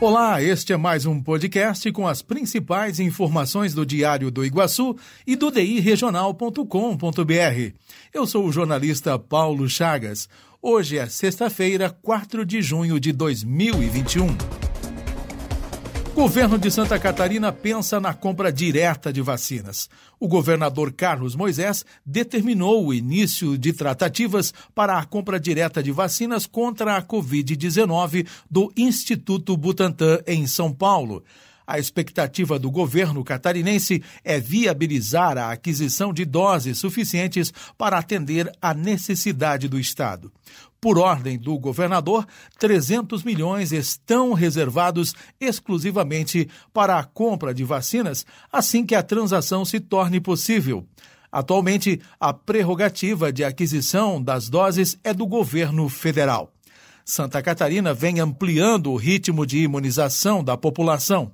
Olá, este é mais um podcast com as principais informações do Diário do Iguaçu e do DIRegional.com.br. Eu sou o jornalista Paulo Chagas. Hoje é sexta-feira, 4 de junho de 2021. Governo de Santa Catarina pensa na compra direta de vacinas. O governador Carlos Moisés determinou o início de tratativas para a compra direta de vacinas contra a Covid-19 do Instituto Butantan em São Paulo. A expectativa do governo catarinense é viabilizar a aquisição de doses suficientes para atender à necessidade do Estado. Por ordem do governador, 300 milhões estão reservados exclusivamente para a compra de vacinas assim que a transação se torne possível. Atualmente, a prerrogativa de aquisição das doses é do governo federal. Santa Catarina vem ampliando o ritmo de imunização da população.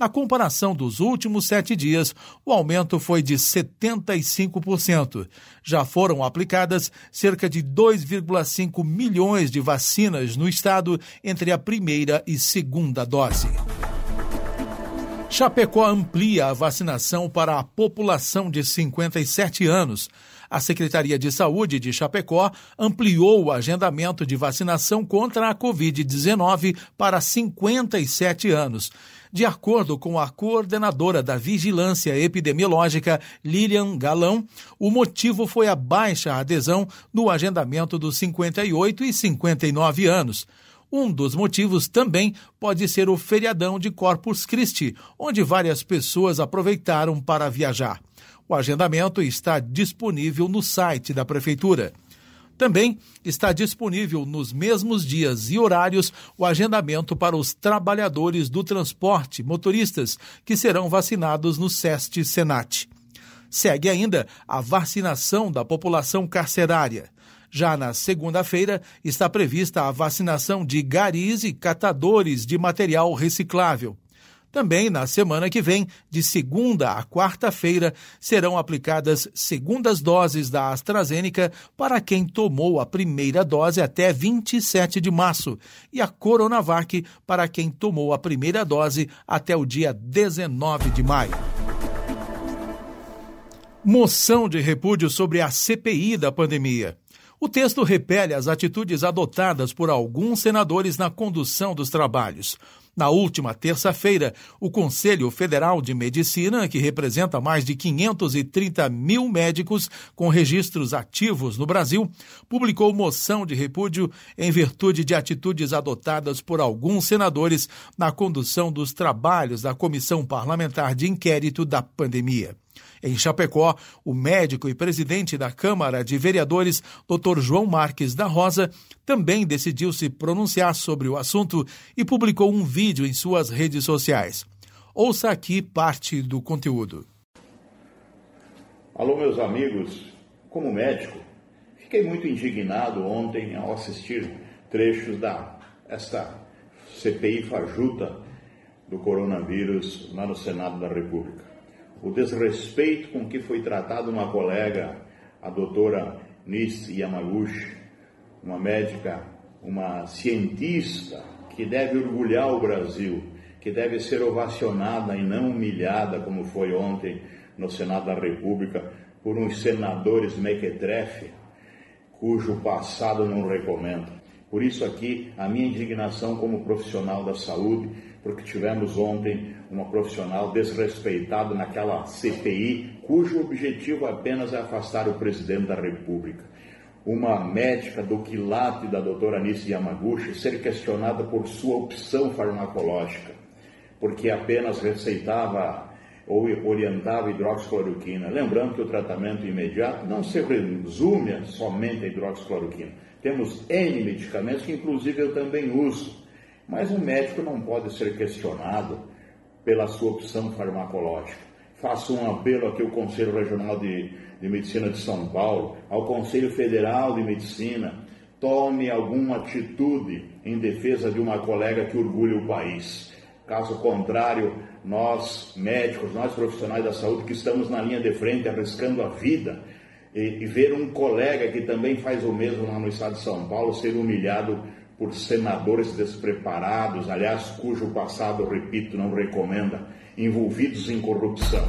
Na comparação dos últimos sete dias, o aumento foi de 75%. Já foram aplicadas cerca de 2,5 milhões de vacinas no estado entre a primeira e segunda dose. Chapecó amplia a vacinação para a população de 57 anos. A Secretaria de Saúde de Chapecó ampliou o agendamento de vacinação contra a Covid-19 para 57 anos. De acordo com a coordenadora da Vigilância Epidemiológica, Lilian Galão, o motivo foi a baixa adesão no agendamento dos 58 e 59 anos. Um dos motivos também pode ser o feriadão de Corpus Christi, onde várias pessoas aproveitaram para viajar. O agendamento está disponível no site da Prefeitura. Também está disponível nos mesmos dias e horários o agendamento para os trabalhadores do transporte, motoristas, que serão vacinados no SEST Senat. Segue ainda a vacinação da população carcerária. Já na segunda-feira, está prevista a vacinação de garis e catadores de material reciclável. Também na semana que vem, de segunda a quarta-feira, serão aplicadas segundas doses da AstraZeneca para quem tomou a primeira dose até 27 de março e a Coronavac para quem tomou a primeira dose até o dia 19 de maio. Moção de repúdio sobre a CPI da pandemia. O texto repele as atitudes adotadas por alguns senadores na condução dos trabalhos. Na última terça-feira, o Conselho Federal de Medicina, que representa mais de 530 mil médicos com registros ativos no Brasil, publicou moção de repúdio em virtude de atitudes adotadas por alguns senadores na condução dos trabalhos da Comissão Parlamentar de Inquérito da Pandemia. Em Chapecó, o médico e presidente da Câmara de Vereadores, Dr. João Marques da Rosa, também decidiu se pronunciar sobre o assunto e publicou um vídeo em suas redes sociais. Ouça aqui parte do conteúdo. Alô, meus amigos. Como médico, fiquei muito indignado ontem ao assistir trechos da esta CPI fajuta do coronavírus lá no Senado da República o desrespeito com que foi tratada uma colega, a doutora Nis Yamaguchi, uma médica, uma cientista que deve orgulhar o Brasil, que deve ser ovacionada e não humilhada, como foi ontem no Senado da República, por uns senadores mequetrefe, cujo passado não recomendo. Por isso aqui a minha indignação como profissional da saúde, porque tivemos ontem uma profissional desrespeitada naquela CPI, cujo objetivo apenas é afastar o presidente da República. Uma médica do quilate da doutora Anice Yamaguchi ser questionada por sua opção farmacológica, porque apenas receitava ou orientava hidroxicloroquina. Lembrando que o tratamento imediato não se resume somente a hidroxicloroquina. Temos N medicamentos que inclusive eu também uso. Mas o médico não pode ser questionado pela sua opção farmacológica. Faço um apelo aqui ao Conselho Regional de, de Medicina de São Paulo, ao Conselho Federal de Medicina, tome alguma atitude em defesa de uma colega que orgulha o país. Caso contrário, nós médicos, nós profissionais da saúde que estamos na linha de frente arriscando a vida e, e ver um colega que também faz o mesmo lá no estado de São Paulo ser humilhado por senadores despreparados, aliás, cujo passado, repito, não recomenda, envolvidos em corrupção.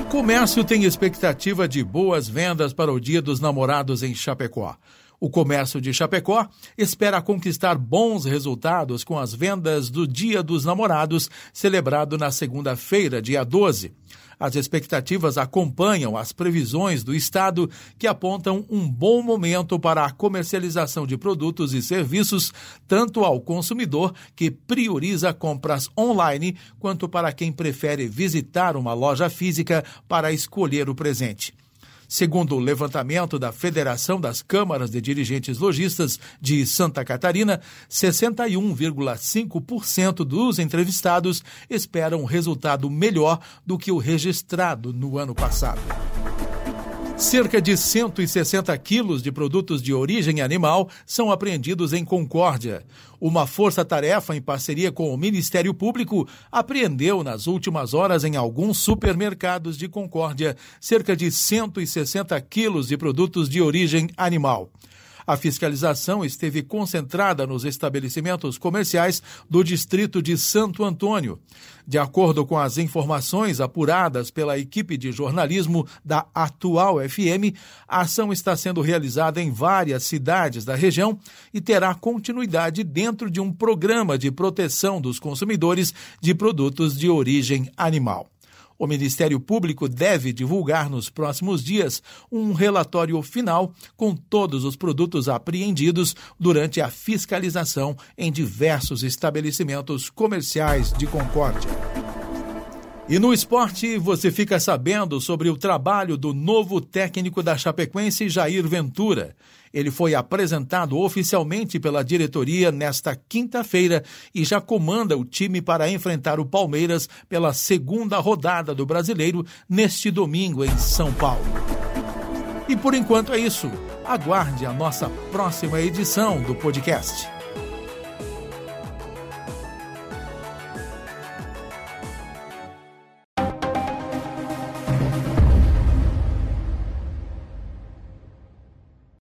O comércio tem expectativa de boas vendas para o Dia dos Namorados em Chapecó. O comércio de Chapecó espera conquistar bons resultados com as vendas do Dia dos Namorados, celebrado na segunda-feira, dia 12. As expectativas acompanham as previsões do Estado, que apontam um bom momento para a comercialização de produtos e serviços, tanto ao consumidor, que prioriza compras online, quanto para quem prefere visitar uma loja física para escolher o presente. Segundo o levantamento da Federação das Câmaras de Dirigentes Logistas de Santa Catarina, 61,5% dos entrevistados esperam um resultado melhor do que o registrado no ano passado. Cerca de 160 quilos de produtos de origem animal são apreendidos em Concórdia. Uma força-tarefa, em parceria com o Ministério Público, apreendeu nas últimas horas em alguns supermercados de Concórdia cerca de 160 quilos de produtos de origem animal. A fiscalização esteve concentrada nos estabelecimentos comerciais do distrito de Santo Antônio. De acordo com as informações apuradas pela equipe de jornalismo da Atual FM, a ação está sendo realizada em várias cidades da região e terá continuidade dentro de um programa de proteção dos consumidores de produtos de origem animal. O Ministério Público deve divulgar nos próximos dias um relatório final com todos os produtos apreendidos durante a fiscalização em diversos estabelecimentos comerciais de Concórdia. E no esporte, você fica sabendo sobre o trabalho do novo técnico da Chapecoense, Jair Ventura. Ele foi apresentado oficialmente pela diretoria nesta quinta-feira e já comanda o time para enfrentar o Palmeiras pela segunda rodada do Brasileiro neste domingo em São Paulo. E por enquanto é isso. Aguarde a nossa próxima edição do podcast.